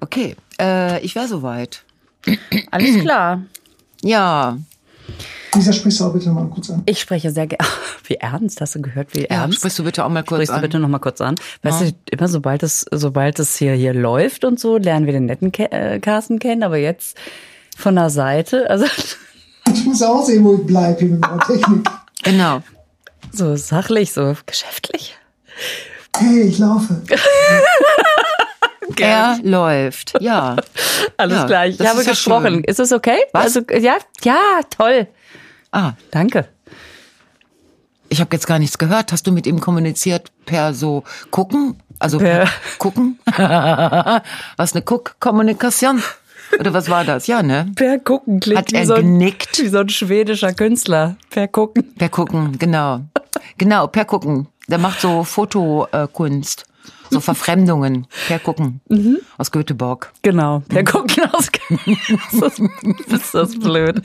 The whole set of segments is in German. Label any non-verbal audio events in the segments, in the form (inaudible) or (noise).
Okay, äh, ich wäre soweit. Alles klar. Ja, Lisa, sprichst du auch bitte mal kurz an. Ich spreche sehr gerne. (laughs) Wie ernst? Hast du gehört, wie ja ernst? sprichst du bitte auch mal kurz Sprichst du an. bitte noch mal kurz an. Weißt du, immer sobald es, sobald es hier, hier läuft und so, lernen wir den netten Ke äh, Carsten kennen, aber jetzt von der Seite, also (laughs) Ich muss auch sehen, wo ich bleibe hier mit meiner Technik. (laughs) Genau. so sachlich, so geschäftlich. Hey, ich laufe. (laughs) Er läuft. Ja. (laughs) Alles Ja, klar, ich habe ist gesprochen. schön. Ist es okay? Was? Also, ja, ja, toll. Ah, Danke. ich habe jetzt gar nichts gehört. Hast du mit ihm kommuniziert per so gucken? Also per, Per- gucken? (laughs) was eine Guck-Kommunikation? Oder was war das? Ja, ne? Per Gucken klingt Hat wie, er so ein, genickt? wie so ein schwedischer Künstler. Per Gucken. Per gucken, genau. Genau, per gucken. Der macht so Fotokunst. So (laughs) Verfremdungen. Per gucken. Aus Göteborg. Genau, per Gucken aus. (laughs) (laughs) das ist, ist das blöd.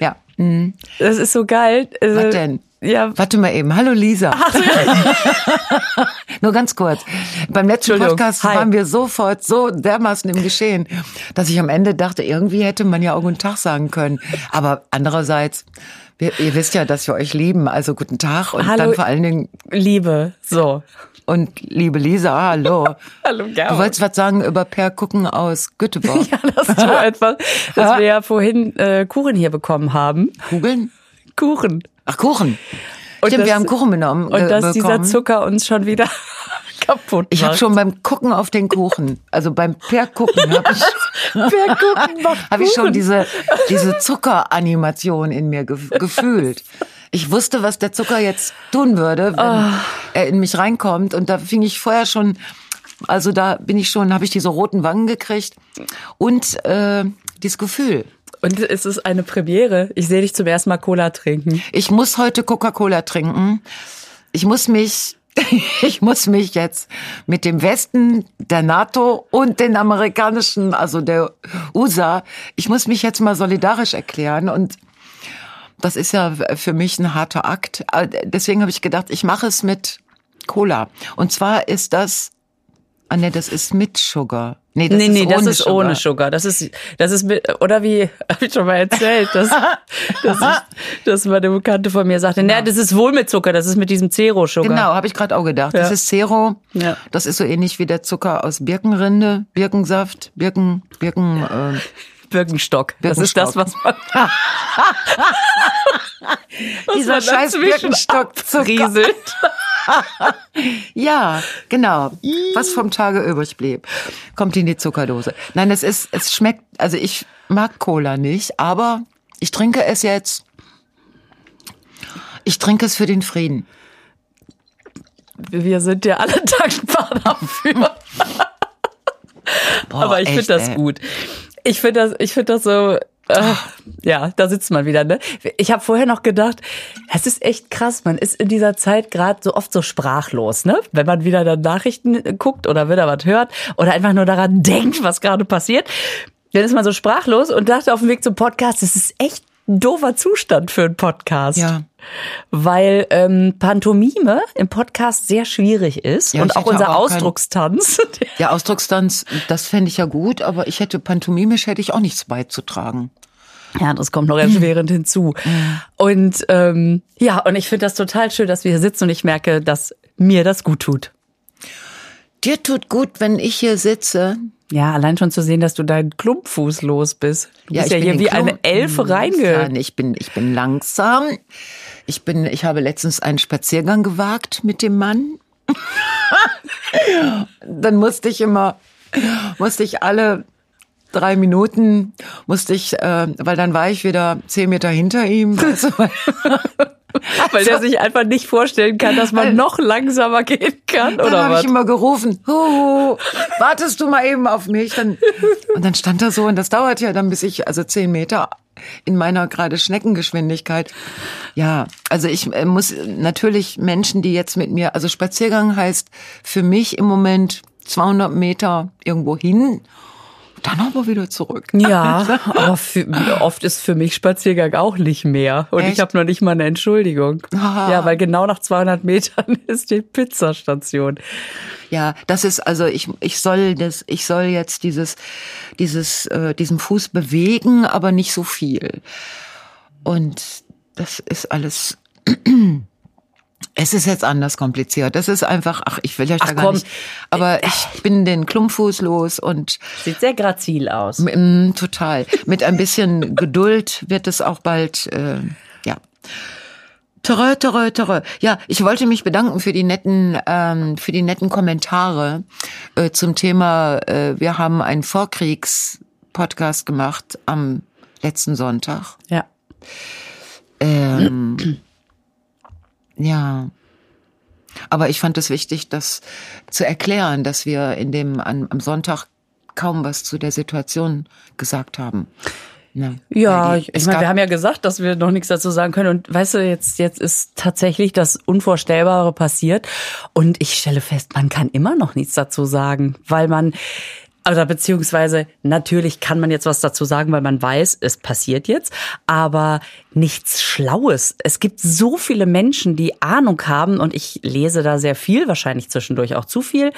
Ja. Mhm. Das ist so geil. Also, Was denn? Ja, Warte mal eben. Hallo Lisa. (laughs) Nur ganz kurz. Beim letzten. Podcast Hi. waren wir sofort so dermaßen im Geschehen, dass ich am Ende dachte, irgendwie hätte man ja auch guten Tag sagen können. Aber andererseits, wir, ihr wisst ja, dass wir euch lieben. Also guten Tag und Hallo. dann vor allen Dingen Liebe. So. und liebe Lisa, hallo. (laughs) Hallo, Du wolltest was sagen über Per Gucken aus Göteborg. (laughs) Ja, das ist so etwas, dass wir ja vorhin äh, Kuchen hier bekommen haben. Kugeln? Kuchen. Ach, Kuchen. Und Stimmt, das- wir haben Kuchen genommen. Und ge- dass dieser bekommen. Zucker uns schon wieder (laughs) kaputt Ich habe macht. schon beim Gucken auf den Kuchen, also beim Per Gucken, habe ich, (laughs) Per Gucken macht (laughs) hab ich schon diese, diese Zuckeranimation in mir ge gefühlt. Ich wusste, was der Zucker jetzt tun würde, wenn Ah. er in mich reinkommt. Und da fing ich vorher schon, also da bin ich schon, habe ich diese roten Wangen gekriegt und äh, dieses Gefühl. Und es ist eine Premiere. Ich sehe dich zum ersten Mal Cola trinken. Ich muss heute Coca-Cola trinken. Ich muss mich, (laughs) ich muss mich jetzt mit dem Westen, der NATO und den amerikanischen, also der USA, ich muss mich jetzt mal solidarisch erklären und das ist ja für mich ein harter Akt. Deswegen habe ich gedacht, ich mache es mit Cola. Und zwar ist das, ah ne, das ist mit Sugar. Nee, das nee, ist nee, das ohne ist ohne Sugar. Das ist, das ist mit, oder wie, (laughs) habe ich schon mal erzählt, dass, (laughs) dass, ich, dass meine Bekannte von mir sagte, naja, das ist wohl mit Zucker, das ist mit diesem Zero-Sugar. Genau, habe ich gerade auch gedacht. Das Ja. ist Zero. Ja. Das ist so ähnlich wie der Zucker aus Birkenrinde, Birkensaft, Birken, Birken. Äh, Birkenstock. Das ist das, was man, (laughs) was dieser man scheiß Birkenstock rieselt. (laughs) Ja, genau. Was vom Tage übrig blieb, kommt in die Zuckerdose. Nein, es ist, es schmeckt. Also ich mag Cola nicht, aber ich trinke es jetzt. Ich trinke es für den Frieden. Wir sind ja alle (laughs) dankbar dafür. Boah, Aber ich finde das ey. gut. Ich finde das, ich finde das so, äh, ja, da sitzt man wieder, ne? Ich habe vorher noch gedacht, es ist echt krass, man ist in dieser Zeit gerade so oft so sprachlos, ne? Wenn man wieder dann Nachrichten guckt oder wieder was hört oder einfach nur daran (laughs) denkt, was gerade passiert, dann ist man so sprachlos und dachte auf dem Weg zum Podcast, das ist echt ein doofer Zustand für einen Podcast. Ja. Weil ähm, Pantomime im Podcast sehr schwierig ist Ja, und auch unser auch kein- Ausdruckstanz. (laughs) Ja, Ausdruckstanz, das fände ich ja gut, aber ich hätte pantomimisch hätte ich auch nichts beizutragen. Ja, das kommt noch erschwerend (laughs) hinzu. Und ähm, ja, und ich finde das total schön, dass wir hier sitzen und ich merke, dass mir das gut tut. Dir tut gut, wenn ich hier sitze. Ja, allein schon zu sehen, dass du deinen Klumpfuß los bist. Du bist ja ich hier bin wie Klump- eine Elfe Nein, reinge. Ich bin, ich bin langsam. Ich bin, ich habe letztens einen Spaziergang gewagt mit dem Mann. (laughs) Dann musste ich immer, musste ich alle drei Minuten, musste ich, äh, weil dann war ich wieder zehn Meter hinter ihm. du, (laughs) (laughs) weil- der sich einfach nicht vorstellen kann, dass man noch langsamer gehen kann, Dann oder habe was? ich immer gerufen, Huhu, wartest du mal eben auf mich? Dann, und dann stand er so und das dauert ja dann, bis ich, also zehn Meter in meiner gerade Schneckengeschwindigkeit. Ja, also ich äh, muss natürlich Menschen, die jetzt mit mir, also Spaziergang heißt für mich im Moment 200 Meter irgendwo hin, Dann aber wieder zurück. Ja, (laughs) aber für, oft ist für mich Spaziergang auch nicht mehr. Und Echt? ich habe noch nicht mal eine Entschuldigung. Ah. Ja, weil genau nach 200 Metern (laughs) ist die Pizzastation. Ja, das ist also ich ich soll das ich soll jetzt dieses dieses äh, diesen Fuß bewegen, aber nicht so viel. Und das ist alles (clears throat) es ist jetzt anders kompliziert. Das ist einfach, ach, ich will euch da gar komm. nicht. Aber ich bin den Klumpfuß los und Sieht sehr grazil aus. Mm, total. Mit ein bisschen (laughs) Geduld wird es auch bald, äh, ja. Terrö, terrö, terrö. Ja, ich wollte mich bedanken für die netten, ähm, für die netten Kommentare äh, zum Thema. Äh, wir haben einen Vorkriegs-Podcast gemacht am letzten Sonntag. Ja. Ähm, (clears throat) ja. Aber ich fand es wichtig, das zu erklären, dass wir in dem an, am Sonntag kaum was zu der Situation gesagt haben. Ja, Ja, die- ich, meine, wir haben ja gesagt, dass wir noch nichts dazu sagen können. Und weißt du, jetzt, jetzt ist tatsächlich das Unvorstellbare passiert. Und ich stelle fest, man kann immer noch nichts dazu sagen, weil man, oder beziehungsweise natürlich kann man jetzt was dazu sagen, weil man weiß, es passiert jetzt, aber nichts Schlaues. Es gibt so viele Menschen, die Ahnung haben und ich lese da sehr viel, wahrscheinlich zwischendurch auch zu viel.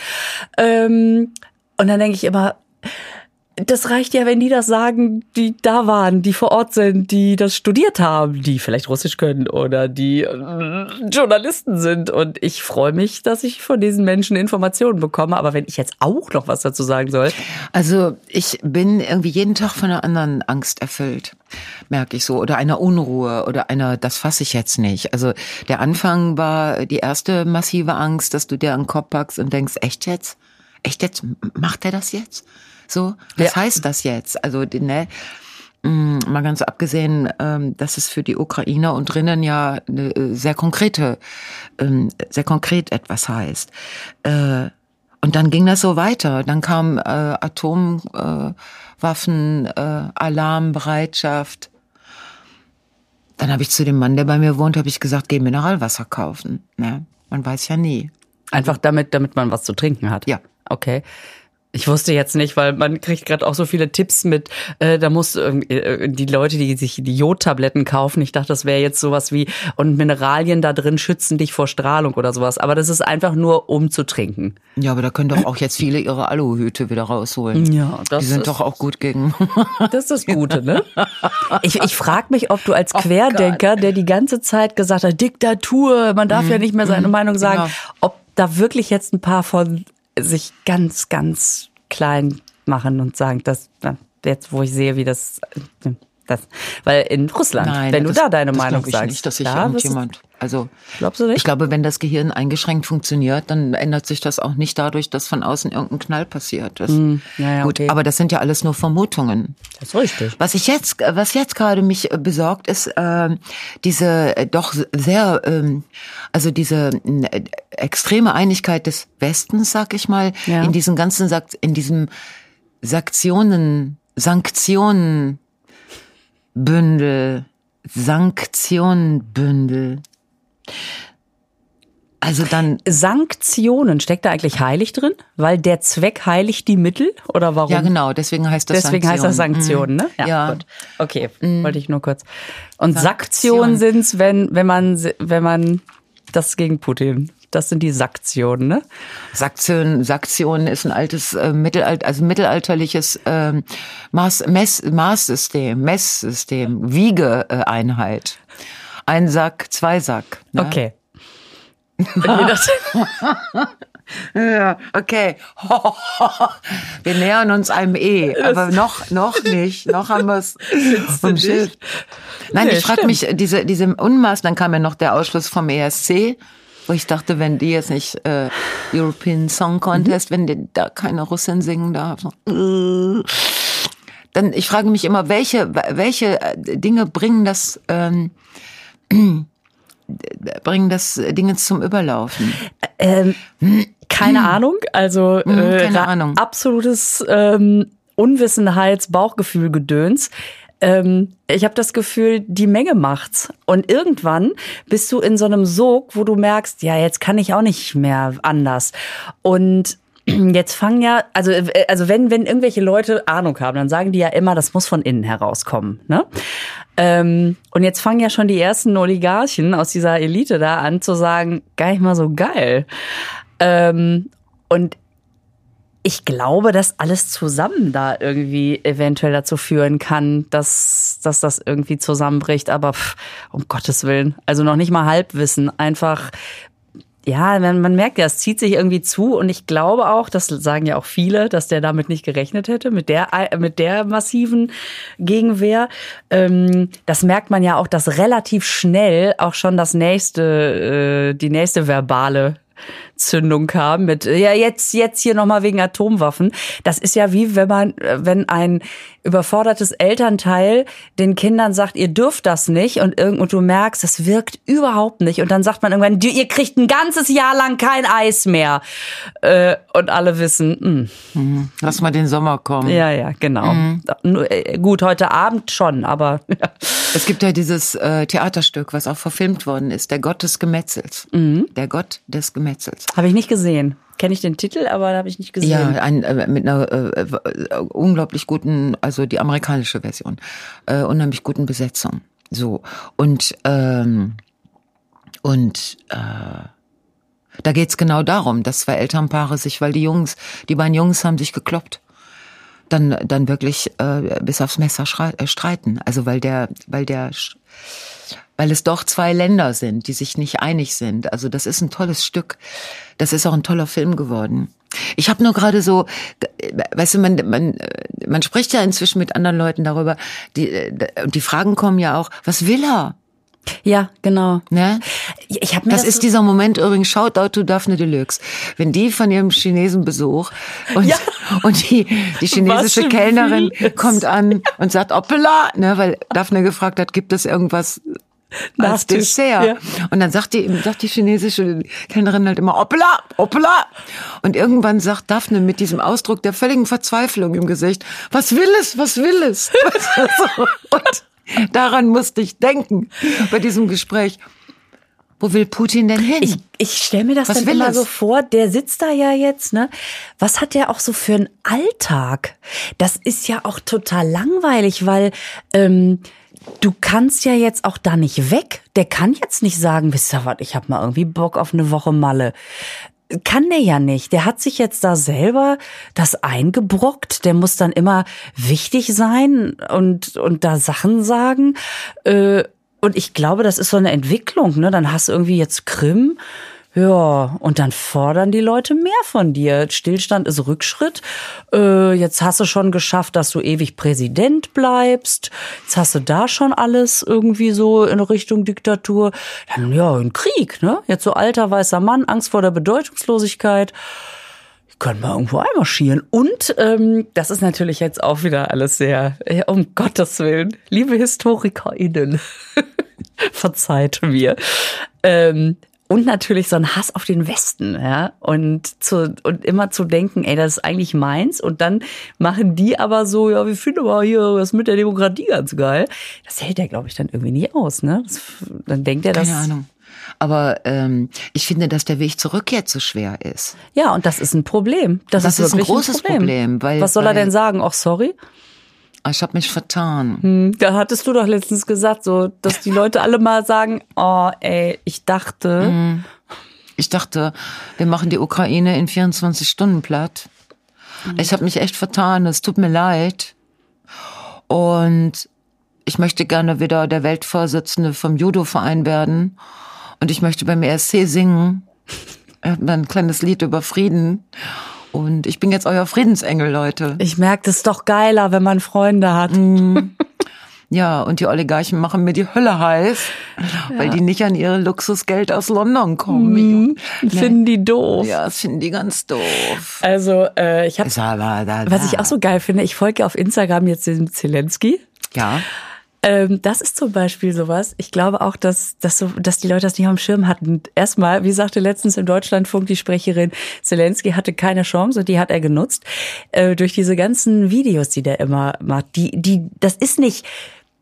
Ähm, und dann denke ich immer, das reicht ja, wenn die das sagen, die da waren, die vor Ort sind, die das studiert haben, die vielleicht Russisch können oder die äh, Journalisten sind. Und ich freue mich, dass ich von diesen Menschen Informationen bekomme. Aber wenn ich jetzt auch noch was dazu sagen soll, Also ich bin irgendwie jeden Tag von einer anderen Angst erfüllt, merke ich so, oder einer Unruhe oder einer, das fasse ich jetzt nicht. Also der Anfang war die erste massive Angst, dass du dir an den Kopf packst und denkst, echt jetzt? Echt jetzt? Macht er das jetzt? So, was Ja. heißt das jetzt? Also ne, mh, mal ganz abgesehen, ähm, dass es für die Ukrainer und drinnen ja eine, äh, sehr konkrete, ähm, sehr konkret etwas heißt. Äh, und dann ging das so weiter. Dann kam äh, Atomwaffen, Waffen, Alarmbereitschaft. Dann habe ich zu dem Mann, der bei mir wohnt, habe ich gesagt, geh Mineralwasser kaufen. Ne? Man weiß ja nie. einfach damit, damit man was zu trinken hat. Ja. Okay. Ich wusste jetzt nicht, weil man kriegt gerade auch so viele Tipps mit, äh, da muss äh, die Leute, die sich die Jodtabletten kaufen, ich dachte, das wäre jetzt sowas wie, und Mineralien da drin schützen dich vor Strahlung oder sowas. Aber das ist einfach nur, um zu trinken. Ja, aber da können doch auch jetzt viele ihre Aluhüte wieder rausholen. Ja, das Die sind ist- doch auch gut gegen. (laughs) Das ist das Gute, ne? Ich, ich frage mich, ob du als Querdenker, der die ganze Zeit gesagt hat, Diktatur, man darf ja nicht mehr seine Meinung sagen, genau. ob da wirklich jetzt ein paar von sich ganz, ganz klein machen und sagen, das jetzt, wo ich sehe, wie das, das weil in Russland, wenn du das- da deine Meinung ich sagst, nicht, dass sich da irgendjemand. Also Glaubst du nicht? Ich glaube, wenn das Gehirn eingeschränkt funktioniert, dann ändert sich das auch nicht dadurch, dass von außen irgendein Knall passiert. Das, ja, ja, gut, okay. aber das sind ja alles nur Vermutungen. das ist richtig. Was ich jetzt, was jetzt gerade mich äh, besorgt, ist äh, diese äh, doch sehr, ähm, also diese äh, extreme Einigkeit des Westens, sag ich mal, Ja. in diesen ganzen, in diesem Sanktionen, Sanktionenbündel, Sanktionenbündel. Also dann Sanktionen, steckt da eigentlich heilig drin? Weil der Zweck heiligt die Mittel? Oder warum? Ja, genau, deswegen heißt das Deswegen heißt das Sanktionen, ne? Mhm. Ja. Gut. Okay, wollte ich nur kurz. Und Sanktionen. Sanktionen sind's, wenn, wenn man, wenn man das gegen Putin. Das sind die Sanktionen, ne? Saktion, Saktion ist ein altes äh, Mittelalt, also mittelalterliches ähm, Maß, Mess, Maßsystem, Messsystem, Wiegeeinheit. Ein Sack, zwei Sack. Ne? Okay. (laughs) Ja, okay. (laughs) Wir nähern uns einem E, aber noch, noch nicht. Noch haben wir (laughs) es vom Schild. Nein, Nee, ich frage mich, diese, diese Unmaß, dann kam ja noch der Ausschluss vom ESC, wo ich dachte, wenn die jetzt nicht äh, European Song Contest, wenn die, da keine Russin singen darf. Äh, dann, ich frage mich immer, welche, welche äh, Dinge bringen das, ähm, (clears throat) bringen das Dinge zum Überlaufen? ähm, keine Ahnung, also äh, Hm. keine ra- Ahnung. absolutes ähm, Unwissenheits, Bauchgefühl, Gedöns. Ähm, ich habe das Gefühl, die Menge macht's. Und irgendwann bist du in so einem Sog, wo du merkst, ja, jetzt kann ich auch nicht mehr anders. Und (clears throat) jetzt fangen ja, also, äh, also wenn, wenn irgendwelche Leute Ahnung haben, dann sagen die ja immer, das muss von innen herauskommen. Ne? Ähm, und jetzt fangen ja schon die ersten Oligarchen aus dieser Elite da an zu sagen, gar nicht mal so geil. Ähm, und ich glaube, dass alles zusammen da irgendwie eventuell dazu führen kann, dass, dass das irgendwie zusammenbricht. Aber pff, um Gottes Willen, also noch nicht mal Halbwissen, einfach ja, man, man merkt ja, es zieht sich irgendwie zu und ich glaube auch, das sagen ja auch viele, dass der damit nicht gerechnet hätte, mit der, mit der massiven Gegenwehr. Ähm, das merkt man ja auch, dass relativ schnell auch schon das nächste, äh, die nächste verbale Zündung kam mit ja jetzt jetzt hier noch mal wegen Atomwaffen. Das ist ja wie wenn man wenn ein überfordertes Elternteil den Kindern sagt, ihr dürft das nicht und irgendwo du merkst, das wirkt überhaupt nicht und dann sagt man irgendwann, ihr kriegt ein ganzes Jahr lang kein Eis mehr äh, und alle wissen, mh. Mhm. lass mal den Sommer kommen. Ja ja genau. Mhm. Gut heute Abend schon, aber ja. es gibt ja dieses äh, Theaterstück, was auch verfilmt worden ist, der Gott des Gemetzels, mhm. der Gott des Gemetzels. Habe ich nicht gesehen. Kenne ich den Titel, aber habe ich nicht gesehen. Ja, ein, äh, mit einer äh, äh, unglaublich guten, also die amerikanische Version, äh, unheimlich guten Besetzung. So und ähm, und äh, da geht's genau darum, dass zwei Elternpaare sich, weil die Jungs, die beiden Jungs haben sich gekloppt, dann dann wirklich äh, bis aufs Messer äh, streiten. Also weil der, weil der weil es doch zwei Länder sind, die sich nicht einig sind. Also das ist ein tolles Stück. Das ist auch ein toller Film geworden. Ich habe nur gerade so, weißt du, man, man, man spricht ja inzwischen mit anderen Leuten darüber, die, und die Fragen kommen ja auch, was will er? Ja, genau. Ne? Ich hab mir das, das ist so dieser Moment übrigens, Shoutout to Daphne Deluxe. Wenn die von ihrem Chinesenbesuch und, ja. (laughs) und die, die chinesische Kellnerin kommt an und sagt, Oppela, ne, weil Daphne gefragt hat, gibt es irgendwas (laughs) als Dessert. Ja. Und dann sagt die, sagt die chinesische Kellnerin halt immer, hoppla, hoppla. Und irgendwann sagt Daphne mit diesem Ausdruck der völligen Verzweiflung im Gesicht, was will es, was will es? (laughs) Und daran musste ich denken bei diesem Gespräch. Wo will Putin denn hin? Ich, ich stelle mir das Was dann immer es? so vor, der sitzt da ja jetzt, ne? Was hat der auch so für einen Alltag? Das ist ja auch total langweilig, weil ähm, du kannst ja jetzt auch da nicht weg. Der kann jetzt nicht sagen, wisst ihr was, ich habe mal irgendwie Bock auf eine Woche Malle. Kann der ja nicht. Der hat sich jetzt da selber das eingebrockt. Der muss dann immer wichtig sein und, und da Sachen sagen. Äh, und ich glaube, das ist so eine Entwicklung. Ne? Dann hast du irgendwie jetzt Krim ja, und dann fordern die Leute mehr von dir. Stillstand ist Rückschritt. Äh, jetzt hast du schon geschafft, dass du ewig Präsident bleibst. Jetzt hast du da schon alles irgendwie so in Richtung Diktatur. Dann ja, ein Krieg, ne? Jetzt so alter weißer Mann, Angst vor der Bedeutungslosigkeit können wir irgendwo einmarschieren. Und ähm, das ist natürlich jetzt auch wieder alles sehr, ja, um Gottes Willen, liebe HistorikerInnen, (laughs) verzeiht mir. Ähm, und natürlich so ein Hass auf den Westen, ja. Und zu, und immer zu denken, ey, das ist eigentlich meins. Und dann machen die aber so, ja, wir finden aber hier was mit der Demokratie ganz geil. Das hält er, glaube ich, dann irgendwie nie aus, ne? Das, dann denkt er, Keine das. Ahnung. Aber ähm, ich finde, dass der Weg zurück jetzt so schwer ist. Ja, und das ist ein Problem. Das, das ist, ist ein großes ein Problem. Problem weil, Was soll er denn sagen? Ach, sorry? Ich habe mich vertan. Hm, da hattest du doch letztens gesagt, so, dass die Leute alle mal sagen, oh, ey, ich dachte. Hm. Ich dachte, wir machen die Ukraine in 24 Stunden platt. Hm. Ich habe mich echt vertan. Es tut mir leid. Und ich möchte gerne wieder der Weltvorsitzende vom Judo-Verein werden. Und ich möchte beim ESC singen. ein kleines Lied über Frieden. Und ich bin jetzt euer Friedensengel, Leute. Ich merke, das ist doch geiler, wenn man Freunde hat. Mm. Ja, und die Oligarchen machen mir die Hölle heiß, ja. weil die nicht an ihre Luxusgeld aus London kommen. Mhm. Nee. Finden die doof. Ja, das finden die ganz doof. Also, äh, ich habe, was ich auch so geil finde, ich folge auf Instagram jetzt dem Zelensky. Ja. Ähm, das ist zum Beispiel sowas. Ich glaube auch, dass, dass, so, dass die Leute das nicht auf dem Schirm hatten. Erstmal, wie sagte letztens im Deutschlandfunk die Sprecherin, Zelensky hatte keine Chance und die hat er genutzt. Äh, durch diese ganzen Videos, die der immer macht. Die, die, das ist nicht,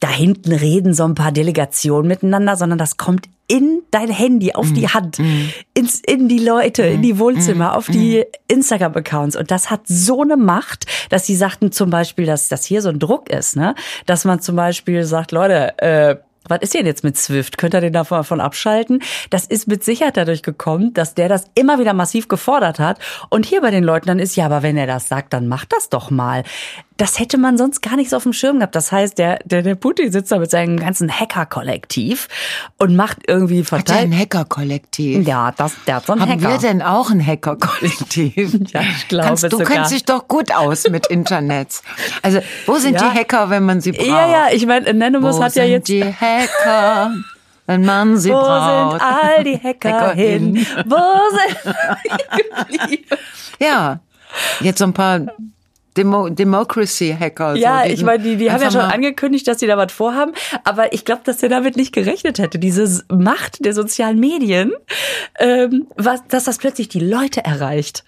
da hinten reden so ein paar Delegationen miteinander, sondern das kommt in dein Handy, auf die Hand, ins, in die Leute, in die Wohnzimmer, auf die Instagram-Accounts. Und das hat so eine Macht, dass sie sagten zum Beispiel, dass das hier so ein Druck ist, ne? Dass man zum Beispiel sagt, Leute, äh, was ist denn jetzt mit Swift? Könnt ihr den davon abschalten? Das ist mit Sicherheit dadurch gekommen, dass der das immer wieder massiv gefordert hat. Und hier bei den Leuten dann ist, ja, aber wenn er das sagt, dann macht das doch mal. Das hätte man sonst gar nicht so auf dem Schirm gehabt. Das heißt, der, der, der Putin sitzt da mit seinem ganzen Hacker-Kollektiv und macht irgendwie Hat er ein verteilt. Hacker-Kollektiv? Ja, das, der hat so einen Haben Hacker. wir denn auch ein Hacker-Kollektiv? (laughs) Ja, ich glaube Kannst, Du sogar. kennst dich doch gut aus mit Internets. Also, wo sind Ja. die Hacker, wenn man sie braucht? ja, ja, ich meine, Anonymous Wo hat ja sind jetzt die Hacker, wenn man sie (laughs) Wo braucht? sind all die Hacker Hacker hin? hin. Wo sind (laughs) geblieben? Ja, jetzt so ein paar Demo Democracy-Hacker. Ja, so, ich meine, die, die haben ja schon angekündigt, dass sie da was vorhaben, aber ich glaube, dass er damit nicht gerechnet hätte. Diese Macht der sozialen Medien, ähm, was, dass das plötzlich die Leute erreicht.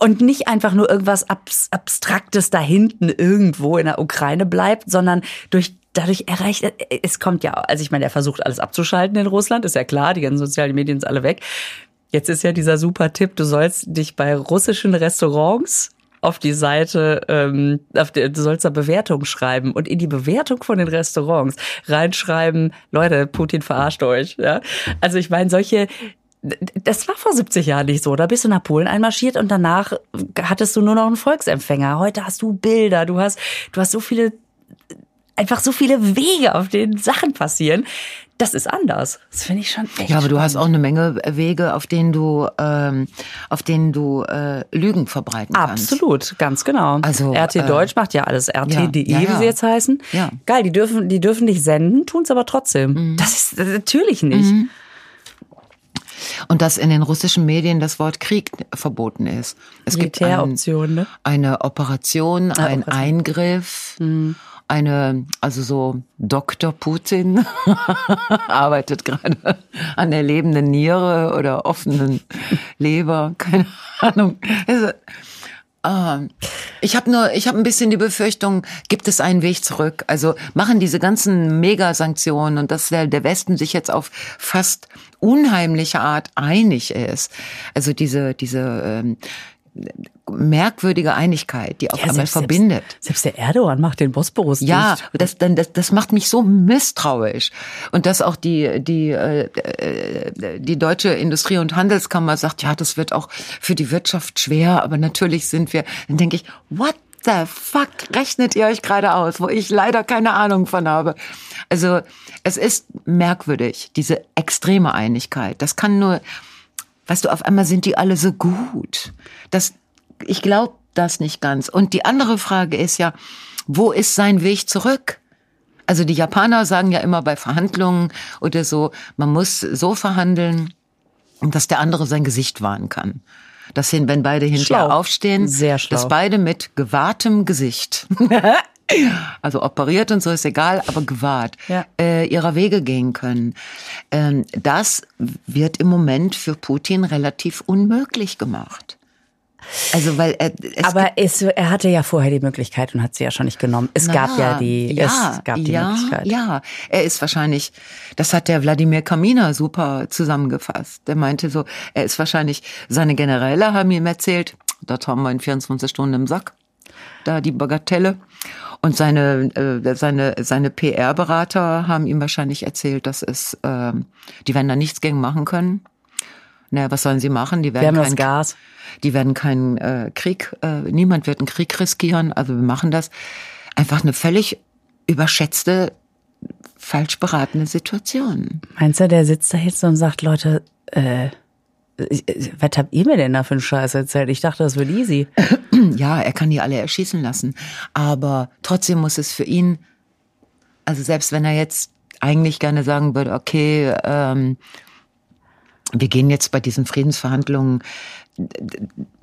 Und nicht einfach nur irgendwas Abs Abstraktes da hinten irgendwo in der Ukraine bleibt, sondern durch dadurch erreicht, äh, es kommt ja, also ich meine, er versucht alles abzuschalten in Russland, ist ja klar, die ganzen sozialen Medien sind alle weg. Jetzt ist ja dieser super Tipp, du sollst dich bei russischen Restaurants auf die Seite, ähm, auf die, du sollst da Bewertungen schreiben und in die Bewertung von den Restaurants reinschreiben, Leute, Putin verarscht euch. Ja? Also ich meine, solche, das war vor 70 Jahren nicht so. Da bist du nach Polen einmarschiert und danach hattest du nur noch einen Volksempfänger. Heute hast du Bilder, du hast, du hast so viele, einfach so viele Wege, auf denen Sachen passieren. Das ist anders. Das finde ich schon echt Ja, aber du hast spannend. auch eine Menge Wege, auf denen du, ähm, auf denen du äh, Lügen verbreiten kannst. Absolut, ganz genau. Also, RT äh, Deutsch macht ja alles. RT.de, ja, ja. wie sie jetzt heißen. Ja. Mhm. Geil, die dürfen, die dürfen nicht senden, tun es aber trotzdem. Das ist das natürlich nicht. Und dass in den russischen Medien das Wort Krieg verboten ist. Es gibt ein, ne? eine Operation, ein Operation. Eingriff, eine, also so Dr. Putin (laughs) arbeitet gerade an der lebenden Niere oder offenen Leber, (laughs) keine Ahnung. Also, ähm, ich habe nur, ich habe ein bisschen die Befürchtung, gibt es einen Weg zurück? Also machen diese ganzen Mega-Sanktionen und dass der, der Westen sich jetzt auf fast unheimliche Art einig ist. Also diese, diese ähm, merkwürdige Einigkeit, die auf einmal selbst- verbindet. Selbst, selbst der Erdogan macht den Bosporus Ja, dicht. das, dann, das, das macht mich so misstrauisch. Und dass auch die, die, äh, äh, die deutsche Industrie- und Handelskammer sagt, ja, das wird auch für die Wirtschaft schwer, aber natürlich sind wir, dann denke ich, what the fuck rechnet ihr euch gerade aus, wo ich leider keine Ahnung von habe. Also es ist merkwürdig, diese extreme Einigkeit. Das kann nur, weißt du, auf einmal sind die alle so gut. Das, ich glaube das nicht ganz. Und die andere Frage ist ja, wo ist sein Weg zurück? Also die Japaner sagen ja immer bei Verhandlungen oder so, man muss so verhandeln, dass der andere sein Gesicht wahren kann. Dass hin, wenn beide hinterher Schlau. aufstehen, Sehr schlau. dass beide mit gewahrtem Gesicht, (laughs) also operiert und so ist egal, aber gewahrt, Ja. äh, ihrer Wege gehen können. Ähm, das wird im Moment für Putin relativ unmöglich gemacht. Also weil er, es Aber es, er hatte ja vorher die Möglichkeit und hat sie ja schon nicht genommen. Es gab ja die, ja, es gab die ja, Möglichkeit. Ja, er ist wahrscheinlich, das hat der Wladimir Kaminer super zusammengefasst. Der meinte so, er ist wahrscheinlich, seine Generäle haben ihm erzählt, das haben wir in 24 Stunden im Sack, da die Bagatelle. Und seine, äh, seine, seine PR-Berater haben ihm wahrscheinlich erzählt, dass es, äh, die werden da nichts gegen machen können. Naja, was sollen sie machen? Die werden keinen- Gas. die werden keinen äh, Krieg, äh, niemand wird einen Krieg riskieren, also wir machen das. Einfach eine völlig überschätzte, falsch beratene Situation. Meinst du, der sitzt da jetzt und sagt, Leute, äh, was habt ihr mir denn da für einen Scheiß erzählt? Ich dachte, das wird easy. (clears throat) Ja, er kann die alle erschießen lassen, aber trotzdem muss es für ihn, also selbst wenn er jetzt eigentlich gerne sagen würde, okay, ähm, wir gehen jetzt bei diesen Friedensverhandlungen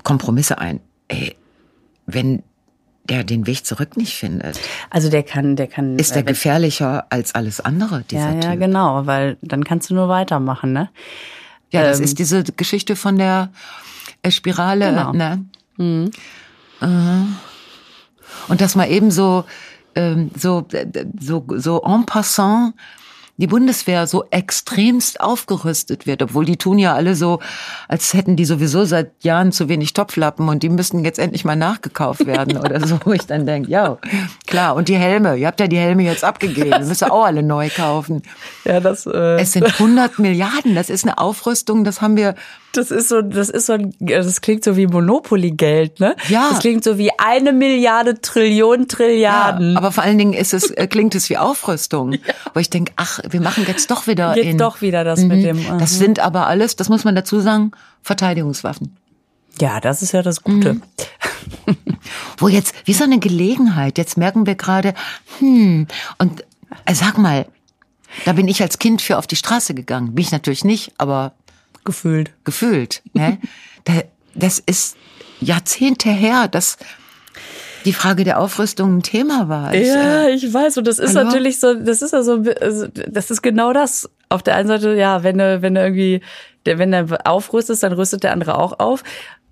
Kompromisse ein. Ey, wenn der den Weg zurück nicht findet, Also der kann, der kann. ist er äh, gefährlicher als alles andere, dieser Ja, ja, Typ. genau, weil dann kannst du nur weitermachen, ne? Ja, das Ähm, ist diese Geschichte von der äh, Spirale, Genau. ne? Äh, Und dass man eben so, ähm, so, so, so en passant die Bundeswehr so extremst aufgerüstet wird, obwohl die tun ja alle so, als hätten die sowieso seit Jahren zu wenig Topflappen und die müssten jetzt endlich mal nachgekauft (laughs) werden oder so, wo ich dann denke, ja, klar. Und die Helme, ihr habt ja die Helme jetzt abgegeben, das müsst ihr auch alle neu kaufen. Ja, das. Äh es sind 100 (laughs) Milliarden, das ist eine Aufrüstung, das haben wir das ist so, das ist so, das klingt so wie Monopoly-Geld, ne? Ja. Das klingt so wie eine Milliarde Trillion Trilliarden. Ja, aber vor allen Dingen ist es, äh, klingt es wie Aufrüstung. Ja. Wo ich denke, ach, wir machen jetzt doch wieder jetzt in. doch wieder das mhm. mit dem. Uh Das sind aber alles, das muss man dazu sagen, Verteidigungswaffen. Ja, das ist ja das Gute. Mhm. (laughs) Wo jetzt, wie so eine Gelegenheit, jetzt merken wir gerade, hm, und äh, sag mal, da bin ich als Kind für auf die Straße gegangen. Bin ich natürlich nicht, aber Gefühlt. Gefühlt. Ne? (laughs) das ist Jahrzehnte her, dass die Frage der Aufrüstung ein Thema war. Ich, ja, äh, ich weiß. Und das ist hallo? natürlich so, das ist also, das ist genau das. Auf der einen Seite, ja, wenn du, wenn du irgendwie, wenn du aufrüstest, dann rüstet der andere auch auf.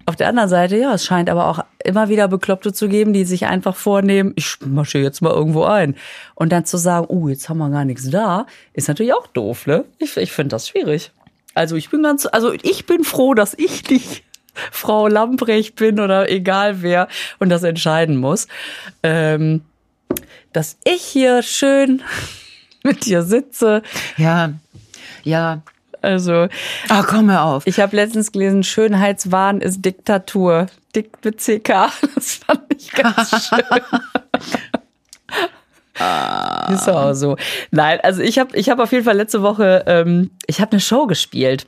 Auf der anderen Seite, ja, es scheint aber auch immer wieder Bekloppte zu geben, die sich einfach vornehmen, ich marschiere jetzt mal irgendwo ein. Und dann zu sagen, oh, uh, jetzt haben wir gar nichts da, ist natürlich auch doof, ne? Ich, ich finde das schwierig. Also ich bin ganz, also ich bin froh, dass ich nicht (laughs) Frau Lamprecht bin oder egal wer und das entscheiden muss. Ähm, dass ich hier schön (laughs) mit dir sitze. Ja, ja. Also. Ach, komm mir auf. Ich habe letztens gelesen, Schönheitswahn ist Diktatur. Dick mit CK. (laughs) Das fand ich ganz schön. Ah. Ist auch so. Nein, also ich habe ich hab auf jeden Fall letzte Woche, ähm, ich habe eine Show gespielt.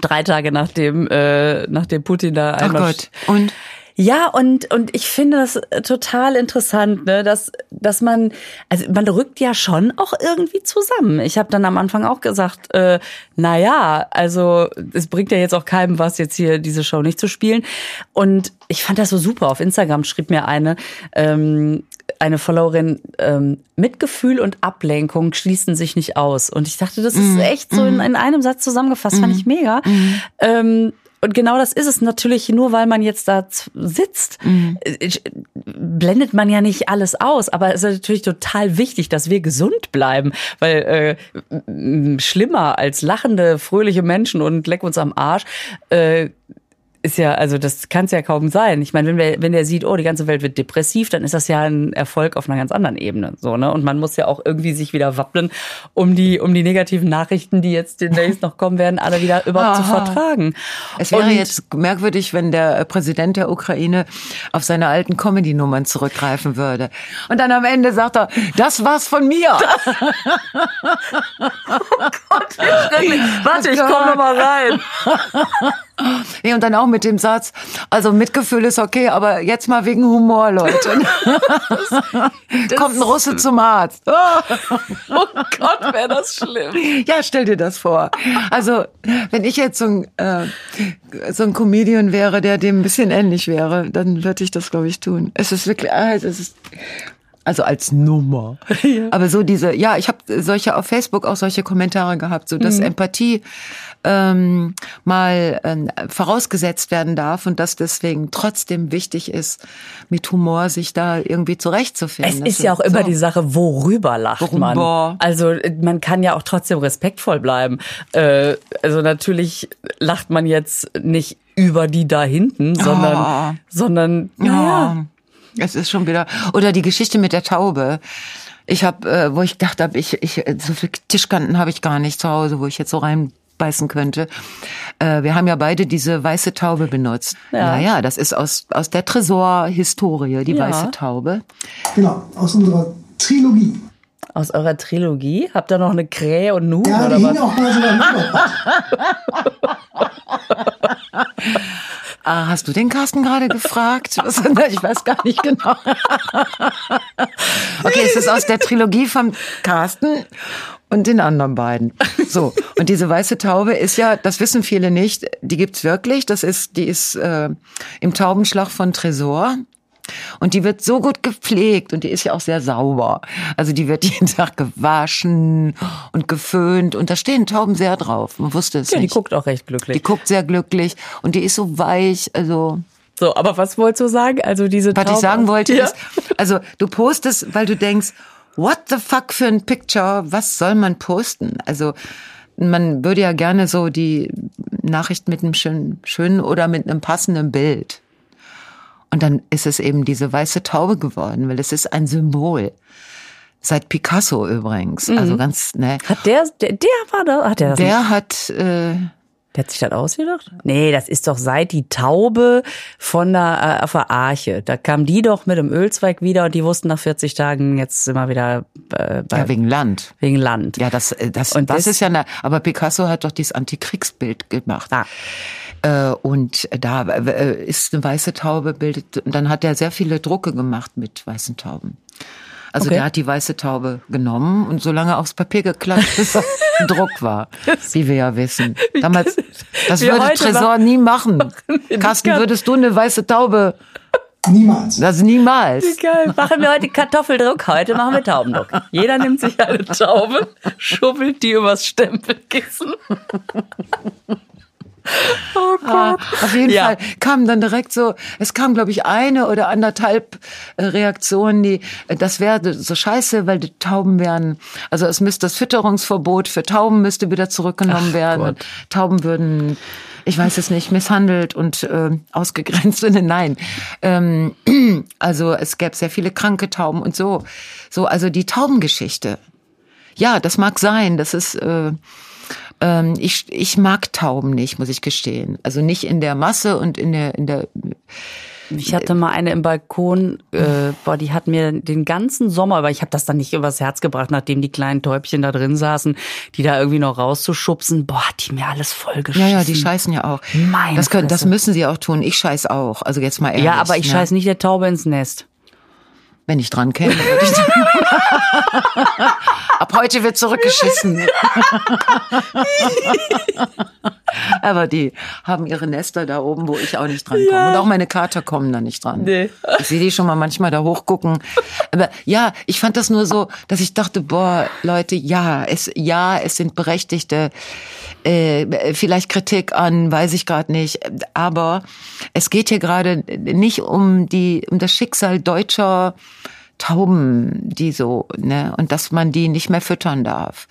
Drei Tage nachdem, äh, nachdem Putin da einmal. Oh Gott. Und? Ja, und, und ich finde das total interessant, ne, dass, dass man, also man rückt ja schon auch irgendwie zusammen. Ich habe dann am Anfang auch gesagt, äh, na ja, also es bringt ja jetzt auch keinem was, jetzt hier diese Show nicht zu spielen. Und ich fand das so super. Auf Instagram schrieb mir eine, ähm, eine Followerin, ähm, Mitgefühl und Ablenkung schließen sich nicht aus. Und ich dachte, das ist mhm. echt so in, mhm. in einem Satz zusammengefasst, fand ich mega. Mhm. Ähm, und genau das ist es natürlich, nur weil man jetzt da sitzt, mhm. Äh, blendet man ja nicht alles aus. Aber es ist natürlich total wichtig, dass wir gesund bleiben, weil äh, schlimmer als lachende, fröhliche Menschen und leck uns am Arsch äh, ist ja, also das kann es ja kaum sein. Ich meine, wenn, wir, wenn der sieht, oh, die ganze Welt wird depressiv, dann ist das ja ein Erfolg auf einer ganz anderen Ebene. So, ne? Und man muss ja auch irgendwie sich wieder wappnen, um die, um die negativen Nachrichten, die jetzt demnächst noch kommen werden, alle wieder überhaupt Aha. zu vertragen. Es wäre Und, jetzt merkwürdig, wenn der Präsident der Ukraine auf seine alten Comedy-Nummern zurückgreifen würde. Und dann am Ende sagt er, das war's von mir. (laughs) (laughs) oh Gott, wie Warte, ich komme noch mal rein. (laughs) Nee, und dann auch mit dem Satz, also Mitgefühl ist okay, aber jetzt mal wegen Humor, Leute. (laughs) das, Kommt ein Russe zum Arzt. (laughs) oh Gott, wäre das schlimm. Ja, stell dir das vor. Also, wenn ich jetzt so ein, äh, so ein Comedian wäre, der dem ein bisschen ähnlich wäre, dann würde ich das, glaube ich, tun. Es ist wirklich, ah, es ist also als Nummer. (laughs) Ja. Aber so diese, ja, ich habe solche auf Facebook auch solche Kommentare gehabt, so dass mhm. Empathie ähm, mal äh, vorausgesetzt werden darf und dass deswegen trotzdem wichtig ist, mit Humor sich da irgendwie zurechtzufinden. Es ist ja auch immer die Sache, worüber lacht worüber? man. Also man kann ja auch trotzdem respektvoll bleiben. Äh, also natürlich lacht man jetzt nicht über die da hinten, sondern, oh. sondern, naja. Oh. Es ist schon wieder, oder die Geschichte mit der Taube. Ich habe, äh, wo ich gedacht habe, ich, ich, so viel Tischkanten habe ich gar nicht zu Hause, wo ich jetzt so rein beißen könnte. Äh, wir haben ja beide diese weiße Taube benutzt. Ja, ja, das ist aus, aus der Tresor-Historie, die ja. weiße Taube. Genau, aus unserer Trilogie. Aus eurer Trilogie? Habt ihr noch eine Krähe und Nuh? Ja, oder die was? auch mal so (laughs) Ah, hast du den Carsten gerade gefragt? (laughs) (laughs) ich weiß gar nicht genau. (laughs) okay, es ist aus der Trilogie von Carsten und den anderen beiden. So, und diese weiße Taube ist ja, das wissen viele nicht, die gibt's wirklich. Das ist, die ist äh, im Taubenschlag von Tresor. Und die wird so gut gepflegt und die ist ja auch sehr sauber. Also die wird (laughs) jeden Tag gewaschen und geföhnt und da stehen Tauben sehr drauf. Man wusste es ja, nicht. Die guckt auch recht glücklich. Die guckt sehr glücklich und die ist so weich, also. So, aber was wolltest du sagen? Also diese Was Taube ich sagen wollte ja. ist, also du postest, weil du denkst, what the fuck für ein Picture? Was soll man posten? Also man würde ja gerne so die Nachricht mit einem schönen, schönen oder mit einem passenden Bild. Und dann ist es eben diese weiße Taube geworden, weil es ist ein Symbol. Seit Picasso übrigens. Also ganz, ne. Hat der, der, der war da, hat der das nicht? Der hat, äh, Der hat sich das ausgedacht? Nee, das ist doch seit die Taube von der, äh, auf der Arche. Da kam die doch mit dem Ölzweig wieder und die wussten nach 40 Tagen, jetzt wir wieder äh, bei, ja, wegen Land. wegen Land. Ja, das, äh, das, Und das, das- ist ja, eine, aber Picasso hat doch dieses Antikriegsbild gemacht. Ah. Äh, und da äh, ist eine weiße Taube bildet, und dann hat er sehr viele Drucke gemacht mit weißen Tauben. Also Okay. der hat die weiße Taube genommen und so lange aufs Papier geklatscht, bis er (laughs) ein Druck war, wie wir ja wissen. (laughs) Damals, das wir würde Tresor (laughs) machen- nie machen. wir Carsten, würdest du eine weiße Taube? Niemals. Das niemals. Geil. Machen wir heute Kartoffeldruck, heute machen wir Taubendruck. Jeder nimmt sich eine Taube, schubbelt die übers Stempelkissen. Oh Ah, auf jeden Ja. Fall kam dann direkt so, es kam glaube ich eine oder anderthalb äh, Reaktionen, die, äh, das wäre so scheiße, weil die Tauben wären, also es müsste das Fütterungsverbot für Tauben müsste wieder zurückgenommen Ach werden. Gott. Und Tauben würden, ich weiß es nicht, misshandelt und äh, ausgegrenzt. (laughs) Nein, ähm, (clears throat) also es gäbe sehr viele kranke Tauben und so, so also die Taubengeschichte. Ja, das mag sein, das ist äh, ähm, ich, ich mag Tauben nicht, muss ich gestehen. Also nicht in der Masse und in der, in der Ich hatte mal eine im Balkon, äh, boah, die hat mir den ganzen Sommer, aber ich habe das dann nicht übers Herz gebracht, nachdem die kleinen Täubchen da drin saßen, die da irgendwie noch rauszuschubsen. Boah, hat die mir alles vollgeschissen. ja, ja, die scheißen ja auch. Meine das, können, das müssen sie auch tun. Ich scheiß auch. Also jetzt mal ehrlich. Ja, aber ich ne? scheiß nicht der Taube ins Nest. Wenn ich dran käme, würde ich. (laughs) (laughs) Ab heute wird zurückgeschissen. (laughs) aber die haben ihre Nester da oben, wo ich auch nicht dran komme. Und auch meine Kater kommen da nicht dran. Nee. Ich sehe die schon mal manchmal da hochgucken. Aber ja, ich fand das nur so, dass ich dachte, boah, Leute, ja, es, ja, es sind berechtigte, äh, vielleicht Kritik an, weiß ich gerade nicht. Aber es geht hier gerade nicht um die, um das Schicksal deutscher Tauben, die so, ne, und dass man die nicht mehr füttern darf.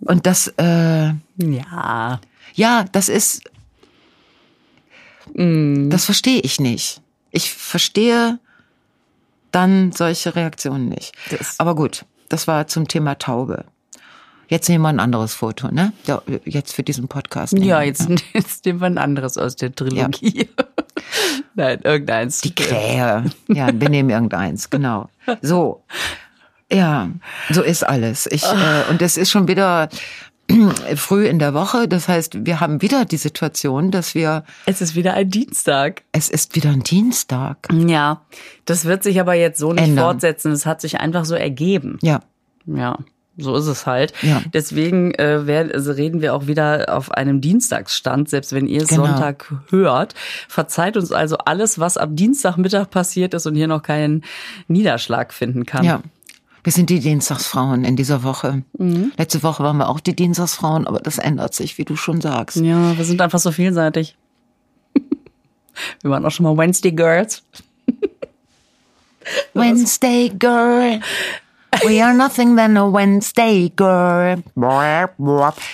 Und das, äh, Ja. ja, das ist, das verstehe ich nicht. Ich verstehe dann solche Reaktionen nicht. Das- Aber gut, das war zum Thema Taube. Jetzt nehmen wir ein anderes Foto, ne? Ja, jetzt für diesen Podcast. nehmen Ja, jetzt, (laughs) jetzt nehmen wir ein anderes aus der Trilogie. (laughs) Nein, irgendeins. Die Krähe. Ja, wir nehmen irgendeins, genau. So. Ja, so ist alles. Ich, äh, und es ist schon wieder früh in der Woche. Das heißt, wir haben wieder die Situation, dass wir, Es ist wieder ein Dienstag. es ist wieder ein Dienstag. Ja, das wird sich aber jetzt so nicht Ändern. fortsetzen. Es hat sich einfach so ergeben. Ja. Ja, so ist es halt. Ja. Deswegen äh, werden, also reden wir auch wieder auf einem Dienstagsstand, selbst wenn ihr es Genau. Sonntag hört. Verzeiht uns also alles, was am Dienstagmittag passiert ist und hier noch keinen Niederschlag finden kann. Ja. Wir sind die Dienstagsfrauen in dieser Woche. Letzte Woche waren wir auch die Dienstagsfrauen, aber das ändert sich, wie du schon sagst. Ja, wir sind einfach so vielseitig. (laughs) wir waren auch schon mal Wednesday Girls. Wednesday girl. We are nothing than a Wednesday girl.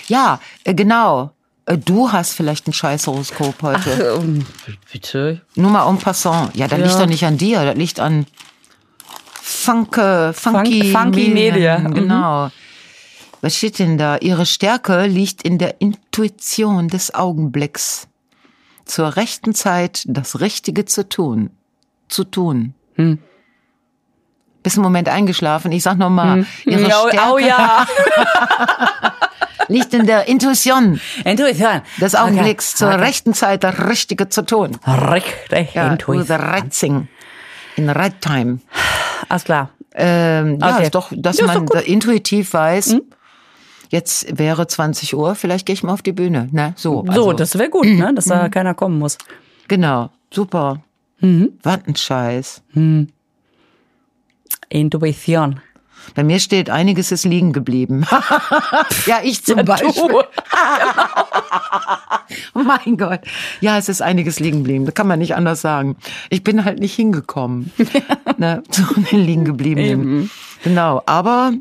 Ja, äh, genau. Äh, Du hast vielleicht ein scheiß Horoskop heute. Ähm, bitte. Nur mal en passant. Ja, das Ja. liegt doch nicht an dir, das liegt an Funke, Funky, Funk- Funky Media. Mhm. Genau. Was steht denn da? Ihre Stärke liegt in der Intuition des Augenblicks. Zur rechten Zeit das Richtige zu tun. Zu tun. Hm. Bist einen Moment eingeschlafen. Ich sag noch mal, ihre Oh, Stärke oh ja. (laughs) liegt in der Intuition Intuition. des Augenblicks. Zur okay. rechten Zeit das Richtige zu tun. Richtig, Ja, Intuition. the right thing. In the right time. Alles klar. Ähm, ja, Okay. ist doch, dass Ja, ist man doch intuitiv weiß, jetzt wäre 20 Uhr, vielleicht gehe ich mal auf die Bühne. Ne? So, So, also, das wäre gut, ne? (clears throat) dass da keiner kommen muss. genau, super. Mhm. Was ein Scheiß. Intuition. Bei mir steht, einiges ist liegen geblieben. (laughs) ja, ich zum Beispiel. Du. (laughs) Oh mein Gott. Ja, es ist einiges liegen geblieben. Das kann man nicht anders sagen. Ich bin halt nicht hingekommen. (laughs) ne, zu den liegen gebliebenen. Genau. Aber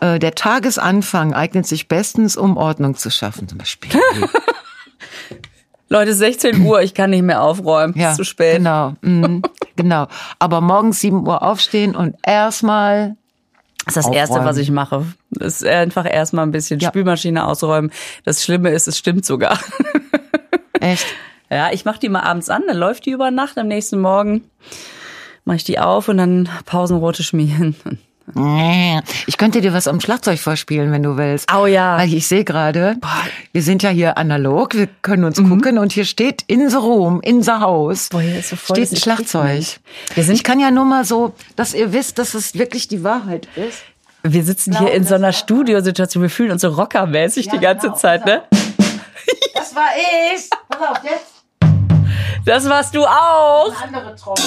äh, der Tagesanfang eignet sich bestens, um Ordnung zu schaffen. Zum Beispiel. Leute, 16 Uhr, ich kann nicht mehr aufräumen. Ja, ist zu spät. Genau, mhm, (laughs) genau. Aber morgens 7 Uhr aufstehen und erstmal Das ist das Erste, was ich mache. Das ist einfach erstmal ein bisschen Ja. Spülmaschine ausräumen. Das Schlimme ist, es stimmt sogar. (laughs) echt. (laughs) Ja, ich mache die mal abends an, dann läuft die über Nacht. Am nächsten Morgen mache ich die auf und dann pausenrote schmieren. Ich könnte dir was am Schlagzeug vorspielen, wenn du willst. Au ja. Weil ich sehe gerade, wir sind ja hier analog, wir können uns gucken und hier steht in the room, in the house, Boah, hier ist so voll steht ein Schlagzeug. Wir sind- ich kann ja nur mal so, dass ihr wisst, dass es wirklich die Wahrheit ist. Wir sitzen hier in so einer Studiosituation, wir fühlen uns so rockermäßig die ganze genau, Zeit, ne? Das war ich. Pass auf, jetzt Das warst du auch. eine andere Trommel.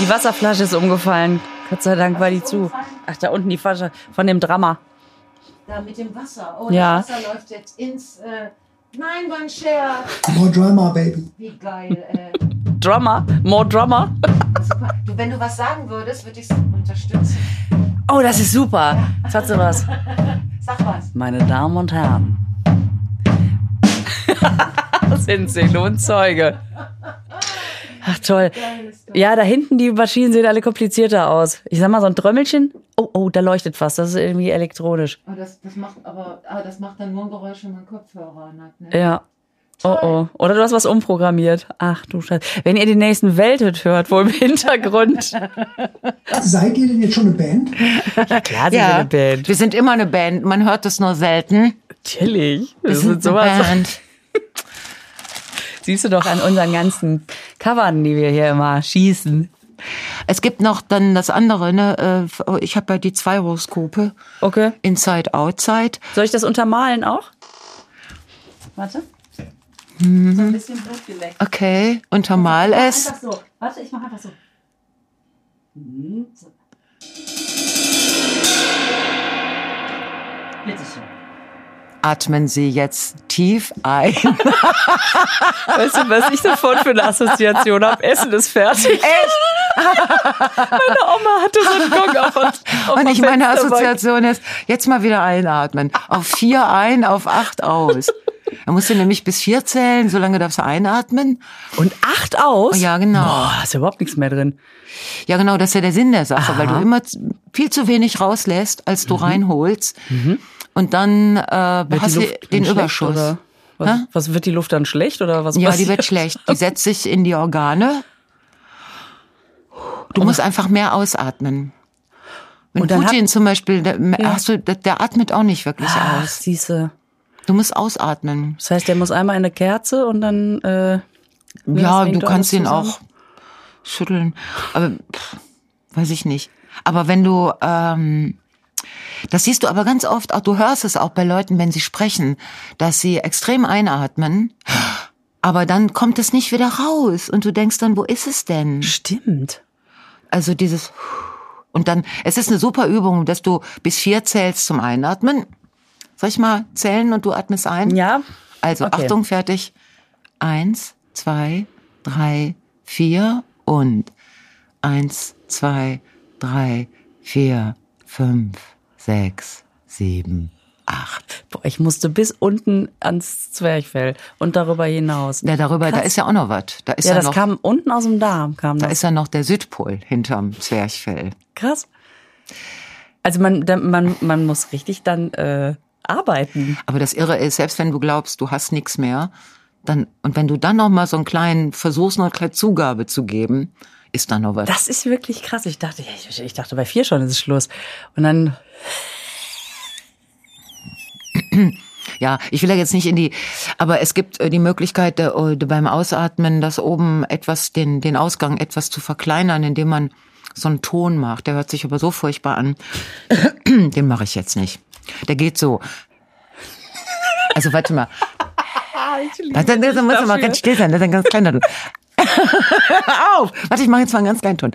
Die Wasserflasche ist umgefallen. Gott sei Dank war die zu. Ach, da unten die Flasche von dem Drama. Da mit dem Wasser. Oh, Ja. das Wasser läuft jetzt ins... Äh, nein, war ein Scherz. More drama, baby. Wie geil, ey. Drummer, more Drummer. Super. Du, wenn du was sagen würdest, würde ich es unterstützen. Oh, das ist super. Jetzt hat sie was. (laughs) Sag was. Meine Damen und Herren. (laughs) sind Sie nun Zeuge? Ach toll. Ja, da hinten die Maschinen sehen alle komplizierter aus. Ich sag mal, so ein Trömmelchen. Oh, oh, da leuchtet was. Das ist irgendwie elektronisch. Oh, das, das macht aber, ah, das macht dann nur ein Geräusch, wenn man Kopfhörer hat. Ne? Ja. Oh, oh. Oder du hast was umprogrammiert. Ach du Scheiße. Wenn ihr die nächsten Welthit hört, wo im Hintergrund. (laughs) Seid ihr denn jetzt schon eine Band? (laughs) Klar, sind wir eine Band. wir sind immer eine Band. Man hört es nur selten. Natürlich. Wir Wir sind sind sowas. Band. Siehst du doch an unseren ganzen Covern, die wir hier immer schießen. Es gibt noch dann das andere. Ne? äh, Ich habe ja die zwei Horoskope. Okay. Inside, Outside. Soll ich das untermalen auch? Warte. So ein bisschen Blut geleckt. Okay, untermal es. Einfach so. Warte, ich mach einfach so. Mhm, so. Bitte schön. Atmen Sie jetzt tief ein. (laughs) Weißt du, was ich sofort für eine Assoziation habe? Essen ist fertig. Echt? (laughs) Meine Oma hatte so einen Gong auf, auf Und ich meine. Assoziation ist, jetzt mal wieder einatmen. Auf vier ein, auf acht aus. Da musst du nämlich bis vier zählen, solange darfst du einatmen. Und acht aus? Ja, genau. Boah, ist ja überhaupt nichts mehr drin. Ja, genau, das ist ja der Sinn der Sache, weil du immer viel zu wenig rauslässt, als du reinholst. Und dann äh, Wird hast die du den Überschuss. Oder? Was, was wird die Luft dann schlecht oder was Ja, die passiert? wird schlecht. Die (laughs) setzt sich in die Organe. Du musst einfach mehr ausatmen. Wenn Und Putin zum Beispiel, der, hast du, der, atmet auch nicht wirklich Ach, aus. siehste. Du musst ausatmen. Das heißt, der muss einmal in eine Kerze und dann. Äh, ja, du kannst ihn zusammen. auch schütteln. Aber pff, weiß ich nicht. Aber wenn du, ähm, das siehst du aber ganz oft, auch du hörst es auch bei Leuten, wenn sie sprechen, dass sie extrem einatmen, aber dann kommt es nicht wieder raus und du denkst dann, wo ist es denn? Stimmt. Also dieses und dann, es ist eine super Übung, dass du bis vier zählst zum Einatmen. Soll ich mal zählen und du atmest ein? Ja. Also Okay. Achtung, fertig. Eins, zwei, drei, vier und eins, zwei, drei, vier, fünf, sechs, sieben, acht. Boah, ich musste bis unten ans Zwerchfell und darüber hinaus. Ja, darüber, da ist ja auch noch was. Da ist ja, ja, das noch, kam unten aus dem Darm. Kam da das. ist ja noch der Südpol hinterm Zwerchfell. Krass. Also man, man, man muss richtig dann äh, arbeiten. Aber das Irre ist, selbst wenn du glaubst, du hast nichts mehr, dann, und wenn du dann noch mal so einen kleinen, versuchst noch eine kleine Zugabe zu geben, ist da noch was. Das ist wirklich krass. Ich dachte, ich, ich dachte, bei vier schon ist es Schluss. Und dann, (clears throat) Ja, ich will ja jetzt nicht in die, aber es gibt äh, die Möglichkeit äh, äh, beim Ausatmen, das oben etwas, den, den Ausgang etwas zu verkleinern, indem man so einen Ton macht. Der hört sich aber so furchtbar an. (clears throat) Den mache ich jetzt nicht. Der geht so. Also warte mal. (laughs) Dann, dann, dann muss man mal ganz still sein, das ist ein ganz kleiner (laughs) auf! Warte, ich mache jetzt mal einen ganz kleinen Ton.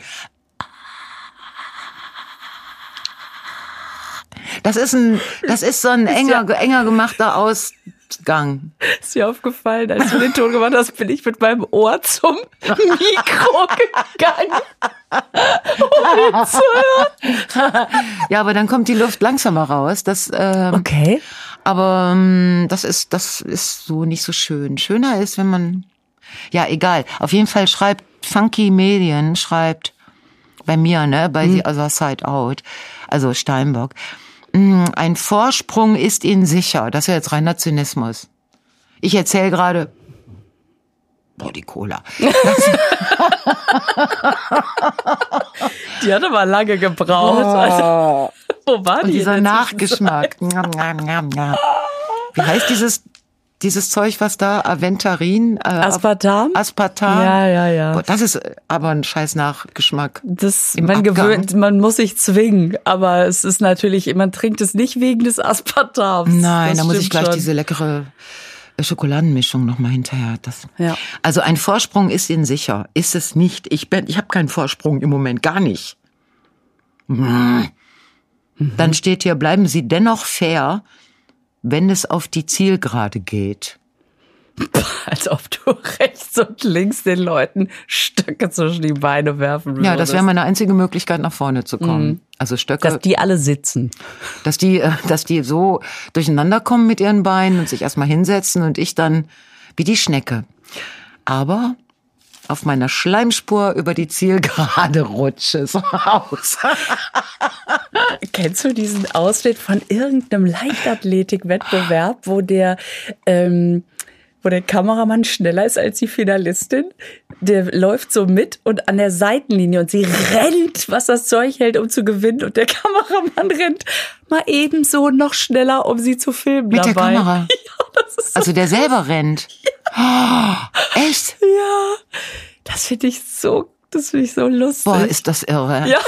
Das ist ein, das ist so ein enger, enger gemachter aus, Luftgang. Ist dir aufgefallen, als du den Ton gemacht hast, bin ich mit meinem Ohr zum Mikro gegangen. Um zu hören. (laughs) Ja, aber dann kommt die Luft langsamer raus. Das, ähm, Okay. aber ähm, das ist, das ist so nicht so schön. Schöner ist, wenn man, ja, egal. Auf jeden Fall schreibt Funky Medien, schreibt bei mir, ne, bei Mhm. The Other Side Out, also Steinbock, mh, ein Vorsprung ist ihnen sicher. Das ist ja jetzt reiner Zynismus. Ich erzähle gerade, boah, die Cola. Die hat aber lange gebraucht. Also, wo war Und die? dieser Nachgeschmack. Wie heißt dieses, dieses Zeug, was da? Aventarin? Äh, Aspartam? Aspartam? Ja, ja, ja. Boah, das ist aber ein scheiß Nachgeschmack. Das, man Abgang. gewöhnt, man muss sich zwingen, aber es ist natürlich, man trinkt es nicht wegen des Aspartams. Nein, das da muss ich gleich schon. diese leckere Schokoladenmischung noch mal hinterher. Das. Ja. Also ein Vorsprung ist Ihnen sicher. Ist es nicht. Ich bin, ich habe keinen Vorsprung im Moment, gar nicht. Mm. Dann steht hier, bleiben Sie dennoch fair, wenn es auf die Zielgerade geht. (laughs) Als ob du rechts und links den Leuten Stöcke zwischen die Beine werfen würdest. Ja, das wäre meine einzige Möglichkeit, nach vorne zu kommen. Also Stöcke, Dass die alle sitzen. dass die, äh, dass die so durcheinander kommen mit ihren Beinen und sich erstmal hinsetzen und ich dann wie die Schnecke. Aber auf meiner Schleimspur über die Zielgerade rutsche so aus. (laughs) Kennst du diesen Ausschnitt von irgendeinem Leichtathletik-Wettbewerb, wo der, ähm, wo der Kameramann schneller ist als die Finalistin? Der läuft so mit und an der Seitenlinie und sie rennt, was das Zeug hält, um zu gewinnen. Und der Kameramann rennt mal ebenso noch schneller, um sie zu filmen Mit der dabei. Kamera. (laughs) Ja, so, Also der selber rennt. Oh, echt? ja, das finde ich so, das finde ich so lustig. Boah, ist das irre. ja,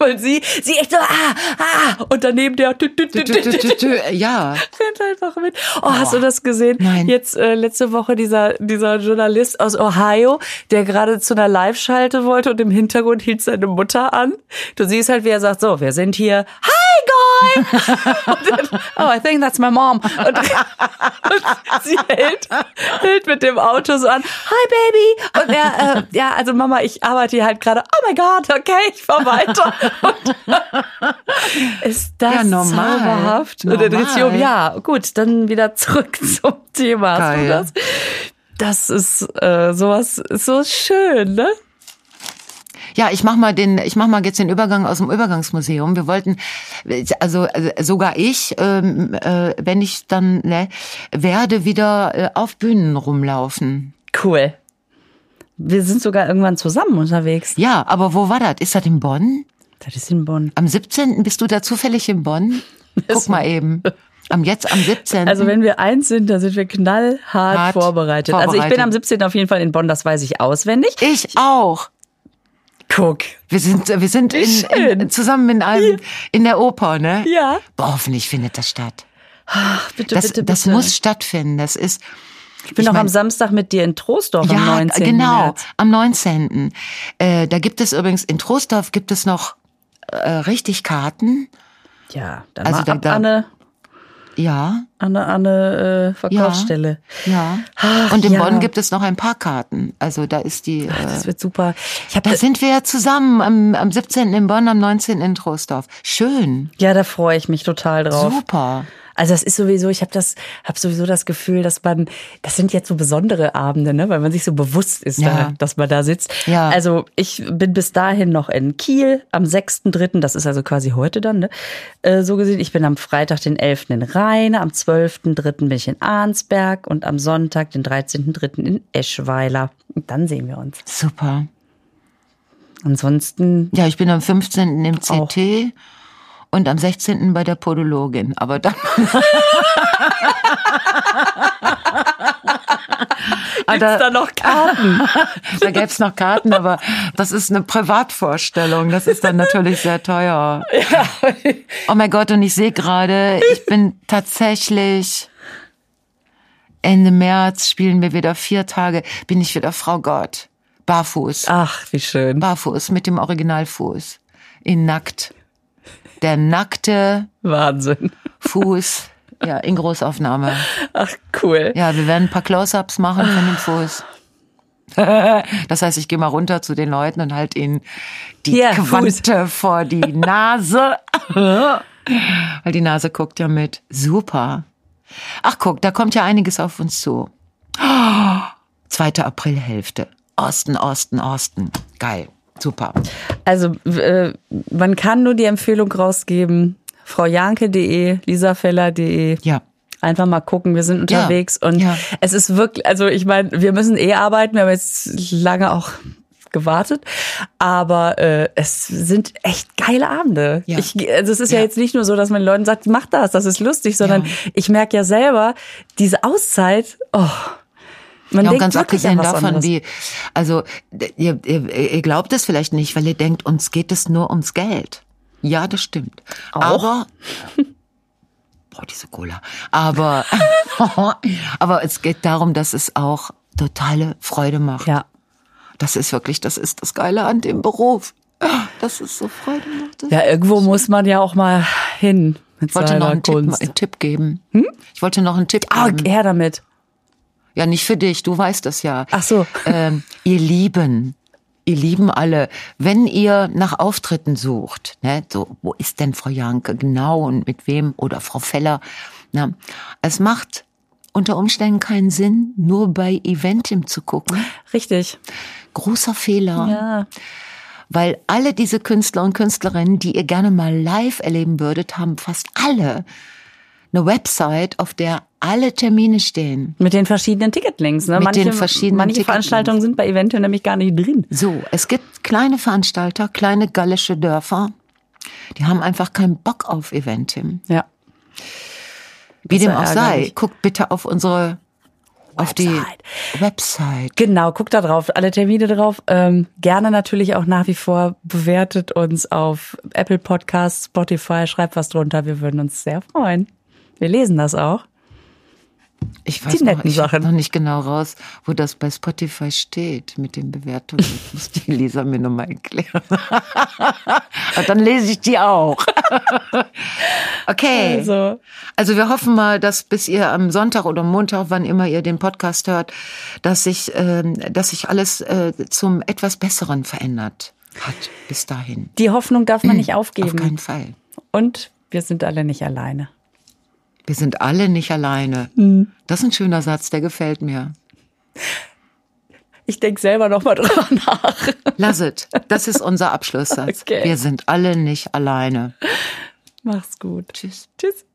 weil sie, sie echt so, ah, ah, und daneben der, tü, tü, tü, Tü, tü, tü, Ja. rennt einfach mit. Oh, hast du das gesehen? Nein. Jetzt äh, letzte Woche dieser dieser Journalist aus Ohio, der gerade zu einer Live-Schalte wollte und im Hintergrund hielt seine Mutter an. Du siehst halt, wie er sagt, so, wir sind hier. Hi, Guy! (laughs) und dann, oh, I think that's my mom. Und, und (laughs) sie hält, hält mit dem Auto so an. Hi, Baby! Und er, äh, ja, also Mama, ich arbeite hier halt gerade. Oh my God, okay, ich fahr weiter. Und (laughs) ist das Ja, normal. zauberhaft? Und er dreht sich um. Normal. Ja, gut, dann wieder zurück zum Thema. Geil. das? Das ist äh, sowas, so schön, ne? Ja, ich mach mal den, ich mach mal jetzt den Übergang aus dem Übergangsmuseum. Wir wollten, also, also sogar ich, ähm, äh, wenn ich dann ne, werde wieder äh, auf Bühnen rumlaufen. Cool. Wir sind sogar irgendwann zusammen unterwegs. Ja, aber wo war das? Ist das in Bonn? Das ist in Bonn. Am 17. bist du da zufällig in Bonn? (laughs) Guck mal eben. Am jetzt am 17. Also wenn wir eins sind, dann sind wir knallhart Hart vorbereitet. Also ich bin vorbereitet. am 17. auf jeden Fall in Bonn, das weiß ich auswendig. ich auch. Guck. Wir sind, wir sind in, in, zusammen in einem, in der Oper, ne? Ja. Boah, hoffentlich findet das statt. Ach, bitte, Das, bitte, bitte. das muss stattfinden. Das ist, ich bin ich noch mein- am Samstag mit dir in Troisdorf am ja, 19. genau, März. am 19. Äh, da gibt es übrigens, in Trostorf gibt es noch äh, richtig Karten. Ja, dann Also mal da- ab da- an eine, Ja, an eine, an eine äh, Verkaufsstelle. ja. Ach, Und in ja. Bonn gibt es noch ein paar Karten. Also da ist die, äh, Das wird super. Ich habe da sind wir ja zusammen am, am 17. in Bonn, am 19. in Trostorf. Schön, ja, da freue ich mich total drauf. super. Also das ist sowieso, ich habe das, habe sowieso das Gefühl, dass man, das sind jetzt so besondere Abende, ne, weil man sich so bewusst ist, Ja. da, dass man da sitzt. Ja. Also ich bin bis dahin noch in Kiel am 6.3., das ist also quasi heute dann, ne, äh, so gesehen. Ich bin am Freitag, den 11. in Rheine, am 12.3. bin ich in Arnsberg und am Sonntag, den 13.3. in Eschweiler. Und dann sehen wir uns. Super. Ansonsten, Ja, ich bin am 15. im CT und am 16. bei der Podologin. Aber dann. (laughs) gibt's da noch Karten? (laughs) Da gäb's noch Karten, aber das ist eine Privatvorstellung. Das ist dann natürlich sehr teuer. Oh mein Gott, und ich sehe gerade, ich bin tatsächlich Ende März spielen wir wieder vier Tage, bin ich wieder Frau Gott. Barfuß. Ach, wie schön. Barfuß mit dem Originalfuß. In nackt. Der nackte Wahnsinn. Fuß Ja, in Großaufnahme. Ach, cool. Ja, wir werden ein paar Close-Ups machen von dem Fuß. (laughs) Das heißt, ich gehe mal runter zu den Leuten und halt ihnen die Hier, Quante vor die Nase. (laughs) Weil die Nase guckt ja mit. Super. Ach, guck, da kommt ja einiges auf uns zu. Zweite Aprilhälfte. Osten, Osten, Osten. Geil. Super. Also, äh, man kann nur die Empfehlung rausgeben, fraujanke.de, lisafeller.de. Ja. Einfach mal gucken, wir sind unterwegs Ja, und ja. es ist wirklich, also ich meine, wir müssen eh arbeiten, wir haben jetzt lange auch gewartet, aber äh, es sind echt geile Abende. Ja. Ich, also es ist ja. Ja. jetzt nicht nur so, dass man den Leuten sagt, mach das, das ist lustig, sondern Ja. ich merke ja selber, diese Auszeit, oh, man Ja, und ganz abgesehen davon, anderes. wie, also ihr, ihr, ihr glaubt es vielleicht nicht, weil ihr denkt, uns geht es nur ums Geld. Ja, das stimmt. Auch? Aber boah, diese Cola. Aber (laughs) aber es geht darum, dass es auch totale Freude macht. Ja. Das ist wirklich, das ist das Geile an dem Beruf. Das ist so Freude macht. Ja, irgendwo muss man ja auch mal hin mit ich wollte noch einen Tipp, einen Tipp geben. Ich wollte noch einen Tipp Ah, geben. her damit. Ja, nicht für dich, du weißt das ja. Ach so. Ähm, ihr Lieben, ihr Lieben alle, wenn ihr nach Auftritten sucht, ne, so, wo ist denn Frau Janke genau und mit wem oder Frau Feller, na, es macht unter Umständen keinen Sinn, nur bei Eventim zu gucken. Richtig. Großer Fehler, Ja. weil alle diese Künstler und Künstlerinnen, die ihr gerne mal live erleben würdet, haben fast alle eine Website, auf der alle Termine stehen. Mit den verschiedenen Ticketlinks. Ne? Mit manche, den verschiedenen Manche. Veranstaltungen sind bei Eventim nämlich gar nicht drin. So, es gibt kleine Veranstalter, kleine gallische Dörfer, die haben einfach keinen Bock auf Eventim. Ja. Wie dem auch sei, guckt bitte auf unsere, auf die Website. Website. Genau, guckt da drauf, alle Termine drauf. Ähm, gerne natürlich auch nach wie vor bewertet uns auf Apple Podcasts, Spotify, schreibt was drunter. Wir würden uns sehr freuen. Wir lesen das auch. Ich Die weiß noch, netten ich hab Sachen. noch nicht genau raus, wo das bei Spotify steht mit den Bewertungen. Das muss die Lisa mir nochmal erklären. (laughs) Dann lese ich die auch. (laughs) Okay. Also, Also wir hoffen mal, dass bis ihr am Sonntag oder Montag, wann immer ihr den Podcast hört, dass sich, ähm, dass sich alles äh, zum etwas Besseren verändert hat bis dahin. die Hoffnung darf man nicht Auf aufgeben. keinen Fall. Und wir sind alle nicht alleine. Wir sind alle nicht alleine. Das ist ein schöner Satz, der gefällt mir. Ich denke selber noch mal (laughs) drüber nach. Lasset, das ist unser Abschlusssatz. Okay. Wir sind alle nicht alleine. Mach's gut. Tschüss. Tschüss.